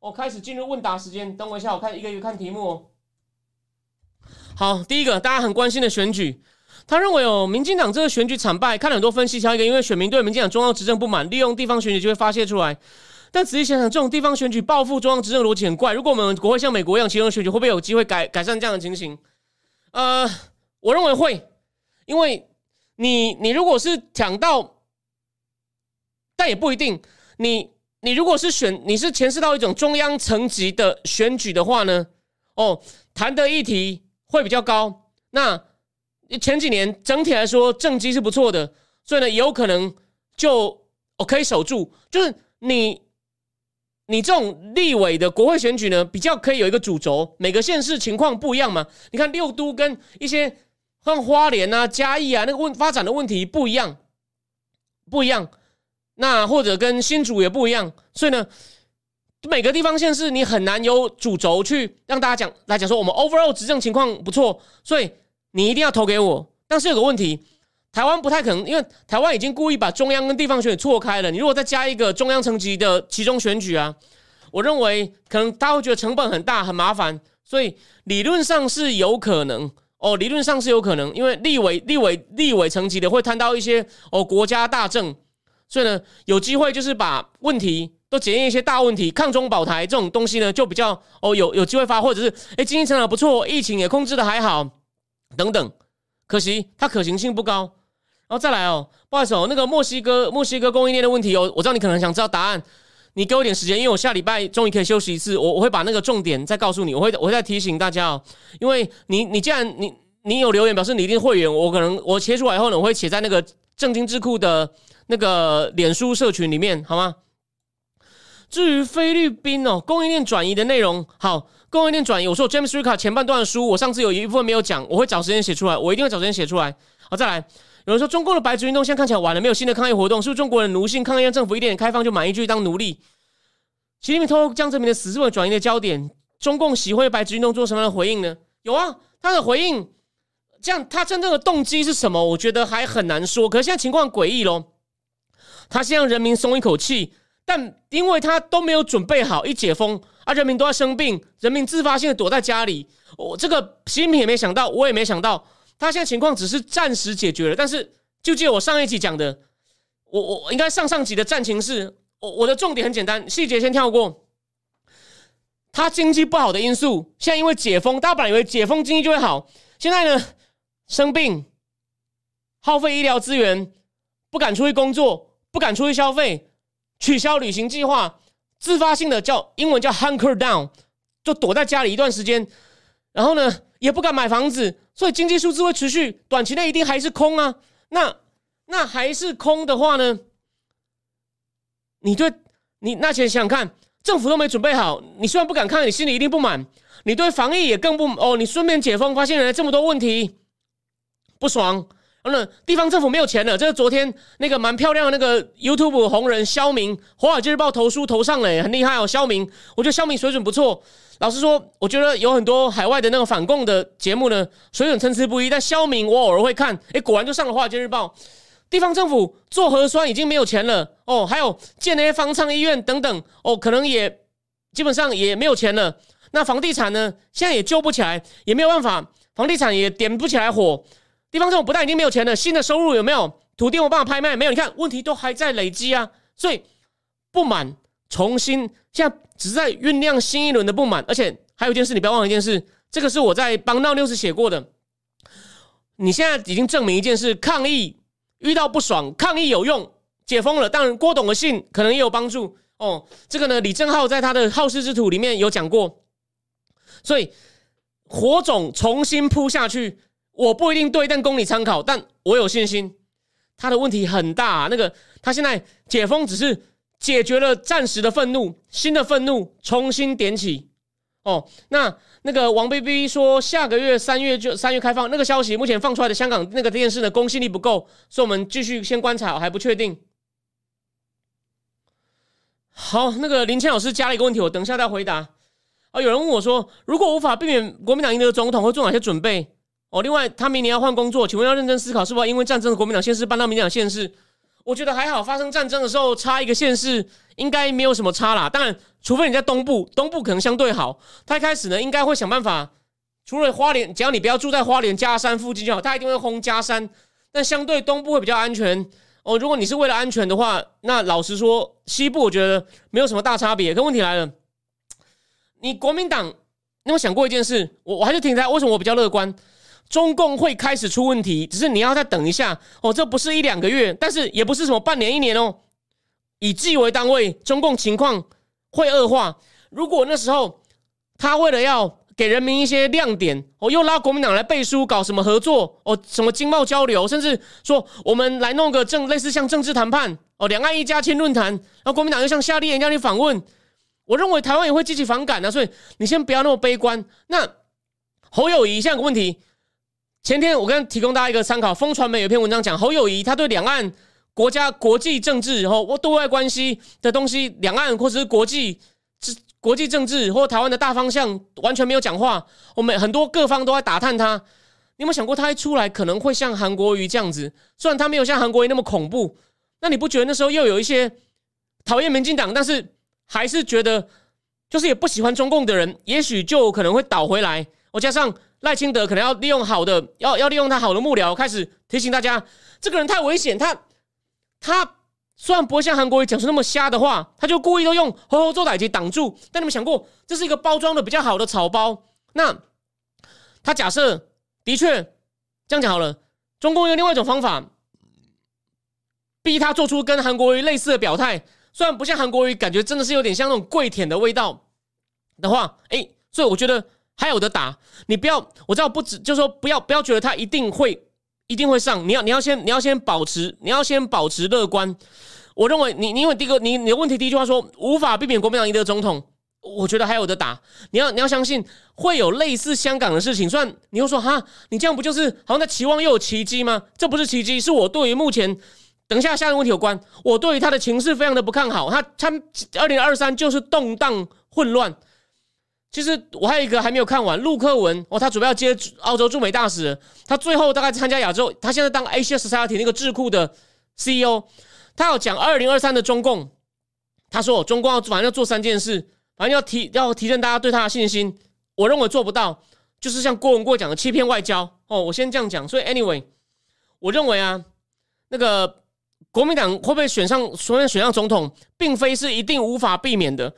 我开始进入问答时间。等我一下，我看一个一个看题目哦。好，第一个大家很关心的选举，他认为哦，民进党这个选举惨败，看了很多分析，挑一个，因为选民对民进党中央执政不满，利用地方选举就会发泄出来。但仔细想想，这种地方选举报复中央执政逻辑很怪。如果我们国会像美国一样，其中选举会不会有机会改改善这样的情形？呃，我认为会，因为你你如果是抢到，但也不一定。你你如果是选你是牵涉到一种中央层级的选举的话呢，哦，谈的议题会比较高。那前几年整体来说政绩是不错的，所以呢，有可能就哦可以守住，就是你。你这种立委的国会选举呢，比较可以有一个主轴，每个县市情况不一样嘛。你看六都跟一些像花莲啊、嘉义啊那个问发展的问题不一样，不一样。那或者跟新竹也不一样，所以呢，每个地方县市你很难有主轴去让大家讲来讲说我们 overall 执政情况不错，所以你一定要投给我。但是有个问题，台湾不太可能，因为台湾已经故意把中央跟地方选举错开了。你如果再加一个中央层级的其中选举啊，我认为可能大家会觉得成本很大、很麻烦。所以理论上是有可能哦，理论上是有可能，因为立委、立委、立委层级的会谈到一些哦国家大政，所以呢有机会就是把问题都检验一些大问题，抗中保台这种东西呢就比较哦有有机会发，或者是哎经济成长不错，疫情也控制的还好等等。可惜它可行性不高。然后再来哦，不好意思哦，那个墨西哥墨西哥供应链的问题哦，我知道你可能想知道答案，你给我点时间，因为我下礼拜终于可以休息一次，我我会把那个重点再告诉你，我会我会再提醒大家哦，因为你你既然你你有留言表示你一定会员，我可能我切出来以后呢，我会写在那个正经智库的那个脸书社群里面，好吗？至于菲律宾哦，供应链转移的内容，好，供应链转移，我说 James Ricka 前半段的书，我上次有一部分没有讲，我会找时间写出来，我一定会找时间写出来，好，再来。有人说中共的白纸运动现在看起来完了，没有新的抗议活动，是不是中国人奴性抗议让政府一点点开放就满意，继续当奴隶？习近平透露江泽民的死是为了转移的焦点，中共喜欢白纸运动做什么样的回应呢？有啊，他的回应，这样他真正的动机是什么？我觉得还很难说。可是现在情况诡异喽，他先让人民松一口气，但因为他都没有准备好，一解封啊，人民都在生病，人民自发性的躲在家里，我这个习近平也没想到，我也没想到。他现在情况只是暂时解决了，但是就借我上一集讲的，我我应该上上集的战情是，我我的重点很简单，细节先跳过。他经济不好的因素，现在因为解封，大家本来以为解封经济就会好，现在呢生病，耗费医疗资源，不敢出去工作，不敢出去消费，取消旅行计划，自发性的叫英文叫 hunker down，就躲在家里一段时间，然后呢也不敢买房子。所以经济数字会持续，短期内一定还是空啊。那那还是空的话呢？你对你那先想想看，政府都没准备好，你虽然不敢看，你心里一定不满。你对防疫也更不哦，你顺便解封，发现原来这么多问题，不爽。然后，地方政府没有钱了。这是昨天那个蛮漂亮的那个 YouTube 红人肖明，《华尔街日报》投书投上了，很厉害哦。肖明，我觉得肖明水准不错。老实说，我觉得有很多海外的那个反共的节目呢，水准参差不一。但肖明我偶尔会看，哎，果然就上了《华尔街日报》。地方政府做核酸已经没有钱了哦，还有建那些方舱医院等等哦，可能也基本上也没有钱了。那房地产呢，现在也救不起来，也没有办法，房地产也点不起来火。地方政府不但已经没有钱了，新的收入有没有？土地有办法拍卖没有？你看问题都还在累积啊，所以不满重新现在只是在酝酿新一轮的不满，而且还有一件事，你不要忘了一件事，这个是我在帮闹六十写过的。你现在已经证明一件事：抗议遇到不爽，抗议有用，解封了。当然，郭董的信可能也有帮助哦。这个呢，李正浩在他的好事之徒里面有讲过，所以火种重新扑下去。我不一定对，但供你参考。但我有信心，他的问题很大。那个他现在解封只是解决了暂时的愤怒，新的愤怒重新点起。哦，那那个王 baby 说下个月三月就三月开放，那个消息目前放出来的香港那个电视的公信力不够，所以我们继续先观察，还不确定。好，那个林谦老师加了一个问题，我等一下再回答。啊，有人问我说，如果无法避免国民党赢得总统，会做哪些准备？哦，另外他明年要换工作，请问要认真思考，是否因为战争的国民党县市搬到民进党县市？我觉得还好，发生战争的时候差一个县市，应该没有什么差啦。当然，除非你在东部，东部可能相对好。他一开始呢，应该会想办法，除了花莲，只要你不要住在花莲加山附近就好，他一定会轰加山。但相对东部会比较安全哦。如果你是为了安全的话，那老实说，西部我觉得没有什么大差别。可问题来了。你国民党，你有想过一件事？我我还是停在为什么我比较乐观？中共会开始出问题，只是你要再等一下哦。这不是一两个月，但是也不是什么半年一年哦。以季为单位，中共情况会恶化。如果那时候他为了要给人民一些亮点，哦，又拉国民党来背书，搞什么合作哦，什么经贸交流，甚至说我们来弄个政类似像政治谈判哦，两岸一家亲论坛，然后国民党又像夏立言这样去访问。我认为台湾也会积极反感的，所以你先不要那么悲观。那侯友谊现在有个问题，前天我跟提供大家一个参考，风传媒有一篇文章讲侯友谊他对两岸国家国际政治然后对外关系的东西，两岸或者是国际国际政治或台湾的大方向完全没有讲话。我们很多各方都在打探他，你有没有想过他一出来可能会像韩国瑜这样子？虽然他没有像韩国瑜那么恐怖，那你不觉得那时候又有一些讨厌民进党，但是？还是觉得，就是也不喜欢中共的人，也许就可能会倒回来。我加上赖清德，可能要利用好的，要要利用他好的幕僚，开始提醒大家，这个人太危险。他他虽然不会像韩国瑜讲出那么瞎的话，他就故意都用吼吼做歹机挡住。但你们想过，这是一个包装的比较好的草包？那他假设的确这样讲好了，中共用另外一种方法，逼他做出跟韩国瑜类似的表态。虽然不像韩国瑜，感觉真的是有点像那种跪舔的味道的话，哎，所以我觉得还有的打。你不要，我知道不止，就说不要不要觉得他一定会一定会上。你要你要先你要先保持你要先保持乐观。我认为你你因为第一个你你的问题第一句话说无法避免国民党赢得总统，我觉得还有的打。你要你要相信会有类似香港的事情。虽然你又说哈，你这样不就是好像在期望又有奇迹吗？这不是奇迹，是我对于目前。等一下，下一个问题有关。我对于他的情势非常的不看好。他参二零二三就是动荡混乱。其实我还有一个还没有看完，陆克文哦，他准备要接澳洲驻美大使。他最后大概参加亚洲，他现在当 Asia Society 那个智库的 CEO。他要讲二零二三的中共。他说中共要反正要做三件事，反正要提要提升大家对他的信心。我认为做不到，就是像郭文贵讲的欺骗外交哦。我先这样讲。所以 anyway，我认为啊，那个。国民党会不会选上？所谓选上总统，并非是一定无法避免的。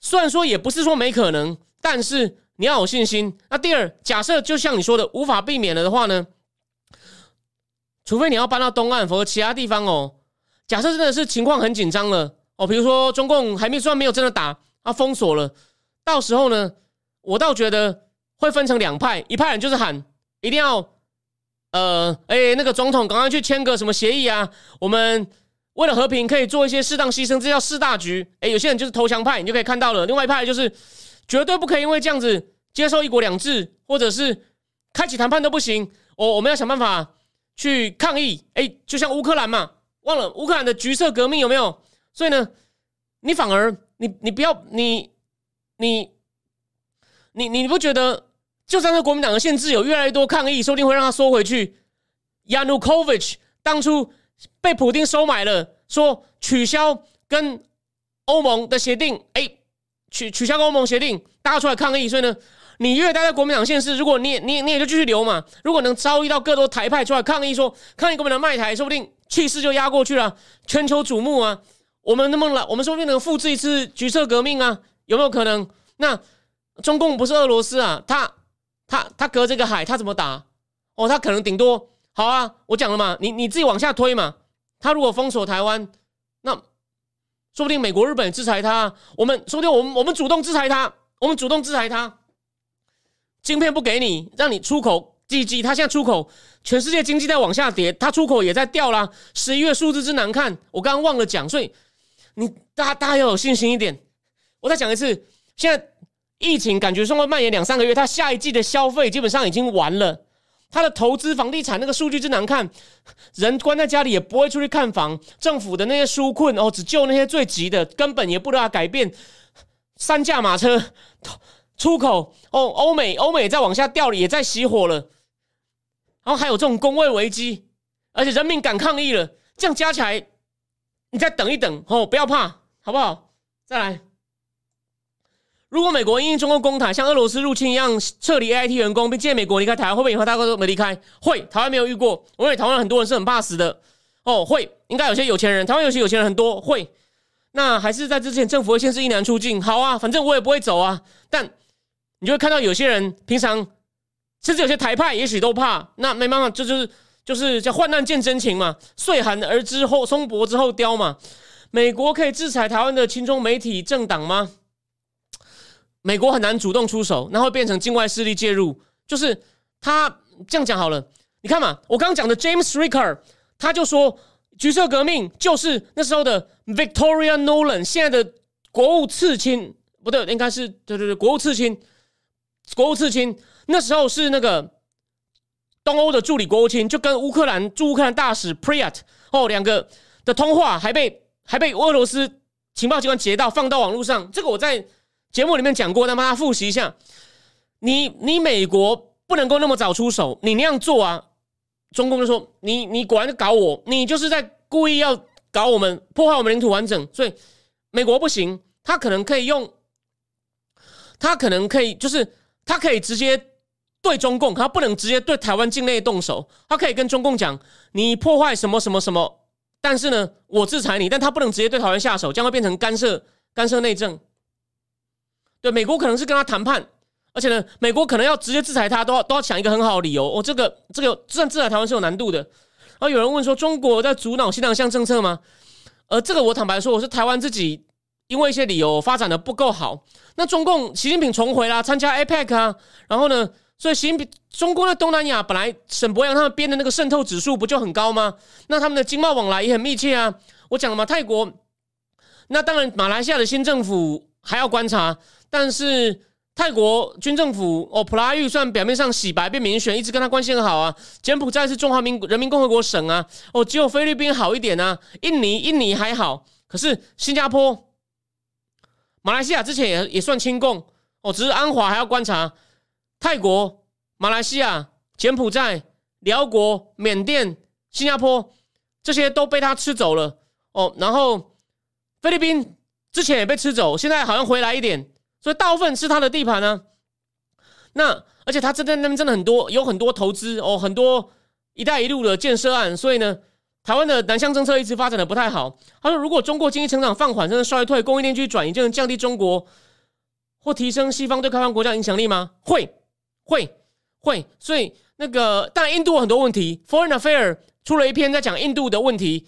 虽然说也不是说没可能，但是你要有信心。那第二，假设就像你说的无法避免了的话呢？除非你要搬到东岸，否则其他地方哦。假设真的是情况很紧张了哦，比如说中共还没算没有真的打，啊封锁了，到时候呢，我倒觉得会分成两派，一派人就是喊一定要。呃，哎，那个总统赶快去签个什么协议啊？我们为了和平可以做一些适当牺牲，这叫四大局。哎，有些人就是投降派，你就可以看到了。另外一派就是绝对不可以因为这样子接受一国两制，或者是开启谈判都不行。我我们要想办法去抗议。哎，就像乌克兰嘛，忘了乌克兰的橘色革命有没有？所以呢，你反而你你不要你你你你不觉得？就算是国民党的限制有越来越多抗议，说不定会让他缩回去。Yanukovych 当初被普京收买了，说取消跟欧盟的协定，哎，取取消欧盟协定，大家出来抗议。所以呢，你越待在国民党县市，如果你你你也就继续留嘛。如果能遭遇到更多台派出来抗议，说抗议国民党卖台，说不定气势就压过去了，全球瞩目啊。我们能不能来？我们说不定能复制一次橘色革命啊？有没有可能？那中共不是俄罗斯啊，他。他他隔这个海，他怎么打？哦，他可能顶多好啊，我讲了嘛，你你自己往下推嘛。他如果封锁台湾，那说不定美国、日本制裁他。我们说不定我们我们主动制裁他，我们主动制裁他。晶片不给你，让你出口 G G，他现在出口，全世界经济在往下跌，他出口也在掉啦。十一月数字之难看，我刚刚忘了讲，所以你大家大家要有信心一点。我再讲一次，现在。疫情感觉说会蔓延两三个月，他下一季的消费基本上已经完了。他的投资房地产那个数据真难看，人关在家里也不会出去看房。政府的那些纾困哦，只救那些最急的，根本也不能改变。三驾马车出口哦，欧美欧美在往下掉了，也在熄火了。然后还有这种工位危机，而且人民敢抗议了，这样加起来，你再等一等哦，不要怕，好不好？再来。如果美国因中共攻台，像俄罗斯入侵一样撤离 AIT 员工，并建议美国离开台湾，会不会以后大家都没离开？会，台湾没有遇过。我认为台湾很多人是很怕死的。哦，会，应该有些有钱人，台湾有些有钱人很多。会，那还是在之前政府会限制一男出境。好啊，反正我也不会走啊。但你就会看到有些人平常，甚至有些台派也许都怕。那没办法，就就是就是叫患难见真情嘛，岁寒而知后松柏之后凋嘛。美国可以制裁台湾的亲中媒体政党吗？美国很难主动出手，那会变成境外势力介入。就是他这样讲好了，你看嘛，我刚刚讲的 James Ricker，他就说橘色革命就是那时候的 Victoria Nolan，现在的国务次卿不对，应该是对对对，国务次卿，国务次卿那时候是那个东欧的助理国务卿，就跟乌克兰驻乌克兰大使 Priat 哦两个的通话还被还被俄罗斯情报机关截到，放到网络上。这个我在。节目里面讲过，那帮他复习一下。你你美国不能够那么早出手，你那样做啊，中共就说你你果然搞我，你就是在故意要搞我们，破坏我们领土完整。所以美国不行，他可能可以用，他可能可以就是他可以直接对中共，他不能直接对台湾境内动手。他可以跟中共讲，你破坏什么什么什么，但是呢，我制裁你，但他不能直接对台湾下手，将会变成干涉干涉内政。对，美国可能是跟他谈判，而且呢，美国可能要直接制裁他，都要都要想一个很好的理由。哦，这个这个，算制裁台湾是有难度的。然后有人问说，中国在阻挠西南向政策吗？呃，这个我坦白说，我是台湾自己因为一些理由发展的不够好。那中共习近平重回啦，参加 APEC 啊，然后呢，所以习近平中国在东南亚本来沈博阳他们编的那个渗透指数不就很高吗？那他们的经贸往来也很密切啊。我讲了嘛，泰国，那当然马来西亚的新政府还要观察。但是泰国军政府哦，普拉预算表面上洗白变民选，一直跟他关系很好啊。柬埔寨是中华民人民共和国省啊，哦，只有菲律宾好一点啊。印尼印尼还好，可是新加坡、马来西亚之前也也算亲共哦，只是安华还要观察。泰国、马来西亚、柬埔寨、辽国、缅甸、新加坡这些都被他吃走了哦。然后菲律宾之前也被吃走，现在好像回来一点。所以大部分是他的地盘呢，那而且他真的那边真的很多，有很多投资哦，很多“一带一路”的建设案。所以呢，台湾的南向政策一直发展的不太好。他说，如果中国经济成长放缓，甚至衰退，供应链区转移，就能降低中国或提升西方对开放国家影响力吗？会，会，会。所以那个，但印度有很多问题。Foreign Affair 出了一篇在讲印度的问题，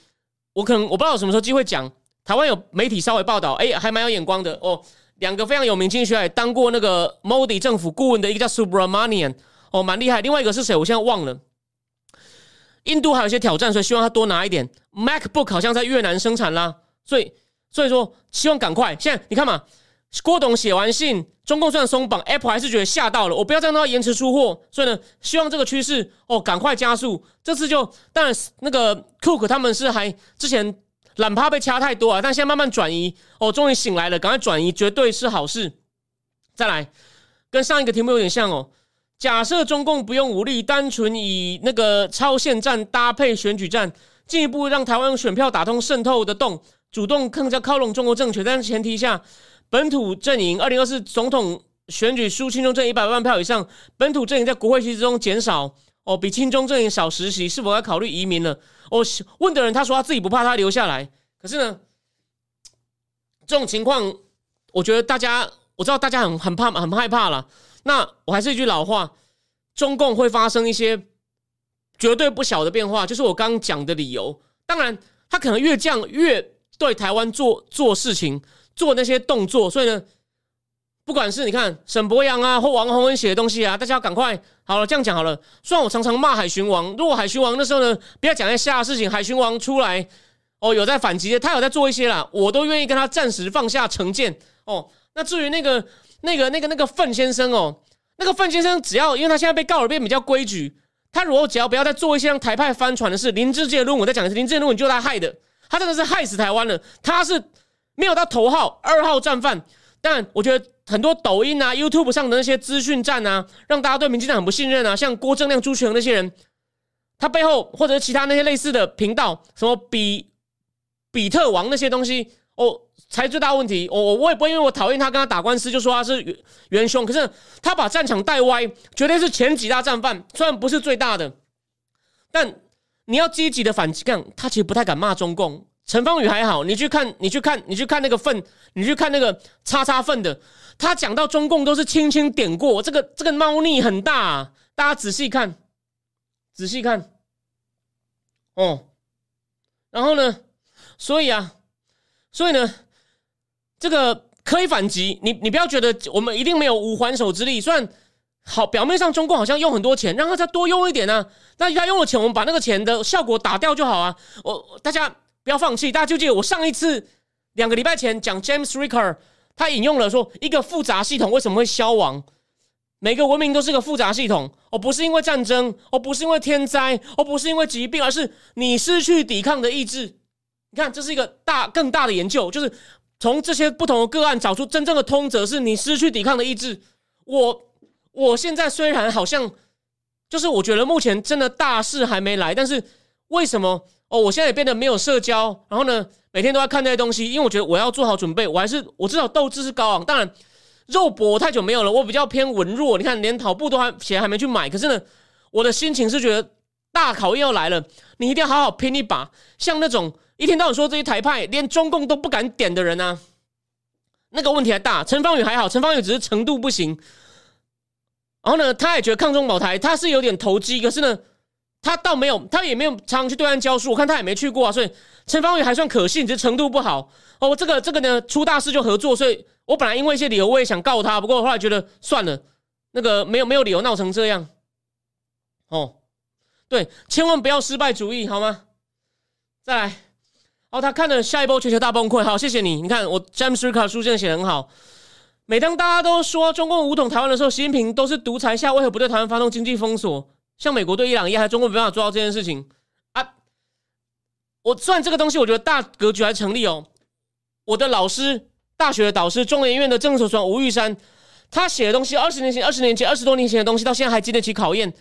我可能我不知道什么时候机会讲。台湾有媒体稍微报道，哎，还蛮有眼光的哦。两个非常有名经济学家，当过那个 Modi 政府顾问的一个叫 Subramanian，哦，蛮厉害。另外一个是谁？我现在忘了。印度还有一些挑战，所以希望他多拿一点。MacBook 好像在越南生产啦，所以所以说希望赶快。现在你看嘛，郭董写完信，中共虽然松绑，Apple 还是觉得吓到了，我不要让他延迟出货。所以呢，希望这个趋势哦赶快加速。这次就当然那个 Cook 他们是还之前。懒趴被掐太多啊，但现在慢慢转移哦，终于醒来了，赶快转移，绝对是好事。再来，跟上一个题目有点像哦。假设中共不用武力，单纯以那个超限战搭配选举战，进一步让台湾用选票打通渗透的洞，主动更加靠拢中国政权，但是前提下，本土阵营二零二四总统选举输亲中阵一百万票以上，本土阵营在国会席中减少。哦，比亲中阵营少实习，是否要考虑移民了？哦，问的人他说他自己不怕，他留下来。可是呢，这种情况，我觉得大家我知道大家很很怕很害怕了。那我还是一句老话，中共会发生一些绝对不小的变化，就是我刚讲的理由。当然，他可能越降越对台湾做做事情，做那些动作，所以呢。不管是你看沈博阳啊，或王宏文写的东西啊，大家要赶快好了，这样讲好了。虽然我常常骂海巡王，如果海巡王那时候呢，不要讲一些瞎的事情，海巡王出来哦，有在反击的，他有在做一些啦，我都愿意跟他暂时放下成见哦。那至于那个那个那个那个范先生哦，那个范先生只要因为他现在被告了，变比较规矩。他如果只要不要再做一些让台派翻船的事，林志杰的论文在讲的是，林志杰论文就是他害的，他真的是害死台湾了。他是没有到头号二号战犯，但我觉得很多抖音啊、YouTube 上的那些资讯站啊，让大家对民进党很不信任啊，像郭正亮、朱学恒那些人，他背后或者其他那些类似的频道，什么比比特王那些东西，哦。才最大问题，我我我也不会因为我讨厌他跟他打官司就说他是元元凶，可是他把战场带歪，绝对是前几大战犯，虽然不是最大的，但你要积极的反击。看他其实不太敢骂中共，陈芳宇还好，你去看你去看你去看那个份，你去看那个叉叉份的，他讲到中共都是轻轻点过，这个这个猫腻很大，大家仔细看，仔细看，哦，然后呢，所以啊，所以呢。这个可以反击，你你不要觉得我们一定没有无还手之力。虽然好，表面上中共好像用很多钱，让他再多用一点呢。那他用了钱，我们把那个钱的效果打掉就好啊。我大家不要放弃，大家就记得我上一次两个礼拜前讲 James Ricker，他引用了说一个复杂系统为什么会消亡？每个文明都是个复杂系统，哦，不是因为战争，哦，不是因为天灾，哦，不是因为疾病，而是你失去抵抗的意志。你看，这是一个大更大的研究，就是。从这些不同的个案找出真正的通则，是你失去抵抗的意志。我我现在虽然好像就是我觉得目前真的大事还没来，但是为什么哦？我现在也变得没有社交，然后呢，每天都在看这些东西，因为我觉得我要做好准备。我还是我至少斗志是高昂。当然，肉搏太久没有了，我比较偏文弱。你看，连跑步都还钱还没去买，可是呢，我的心情是觉得大考验要来了，你一定要好好拼一把。像那种。一天到晚说这些台派，连中共都不敢点的人啊，那个问题还大。陈方宇还好，陈方宇只是程度不行。然后呢，他也觉得抗中保台，他是有点投机，可是呢，他倒没有，他也没有常常去对岸教书，我看他也没去过啊。所以陈方宇还算可信，只是程度不好。哦，这个这个呢，出大事就合作。所以我本来因为一些理由，我也想告他，不过后来觉得算了，那个没有没有理由闹成这样。哦，对，千万不要失败主义，好吗？再来。哦，他看了下一波全球大崩溃。好，谢谢你。你看我 James Ricker 书现在写的很好。每当大家都说中共武统台湾的时候，习近平都是独裁下，为何不对台湾发动经济封锁？像美国对伊朗一样，还中国没办法做到这件事情啊？我算这个东西，我觉得大格局还成立哦。我的老师，大学的导师，中研院的政治所吴玉山，他写的东西，二十年前、二十年前、二十多年前的东西，到现在还经得起考验。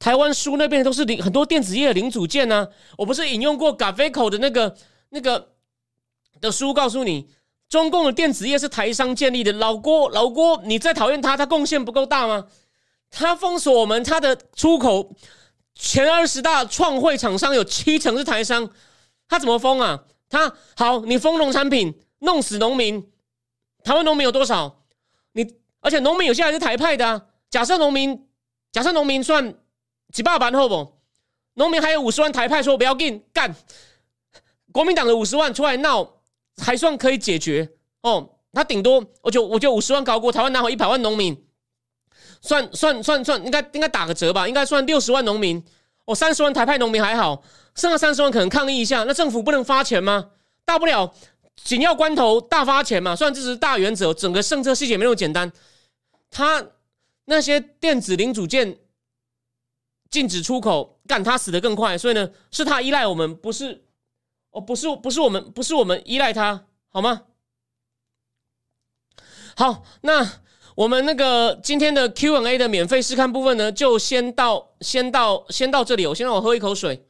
台湾书那边都是零很多电子业的零组件呢。我不是引用过 g a v e c o 的那个。那个的书告诉你，中共的电子业是台商建立的。老郭，老郭，你再讨厌他，他贡献不够大吗？他封锁我们，他的出口前二十大创汇厂商有七成是台商，他怎么封啊？他好，你封农产品，弄死农民。台湾农民有多少？你而且农民有些还是台派的啊。假设农民，假设农民算几百万后不？农民还有五十万台派，说不要进干。国民党的五十万出来闹，还算可以解决哦。他顶多我就我就五十万搞过，台湾拿回一百万农民，算算算算，应该应该打个折吧，应该算六十万农民。我三十万台派农民还好，剩下三十万可能抗议一下。那政府不能发钱吗？大不了紧要关头大发钱嘛。虽然这是大原则，整个政策细节没那么简单。他那些电子零组件禁止出口，干他死的更快。所以呢，是他依赖我们，不是。哦，不是，不是我们，不是我们依赖他，好吗？好，那我们那个今天的 Q&A 的免费试看部分呢，就先到，先到，先到这里。我先让我喝一口水。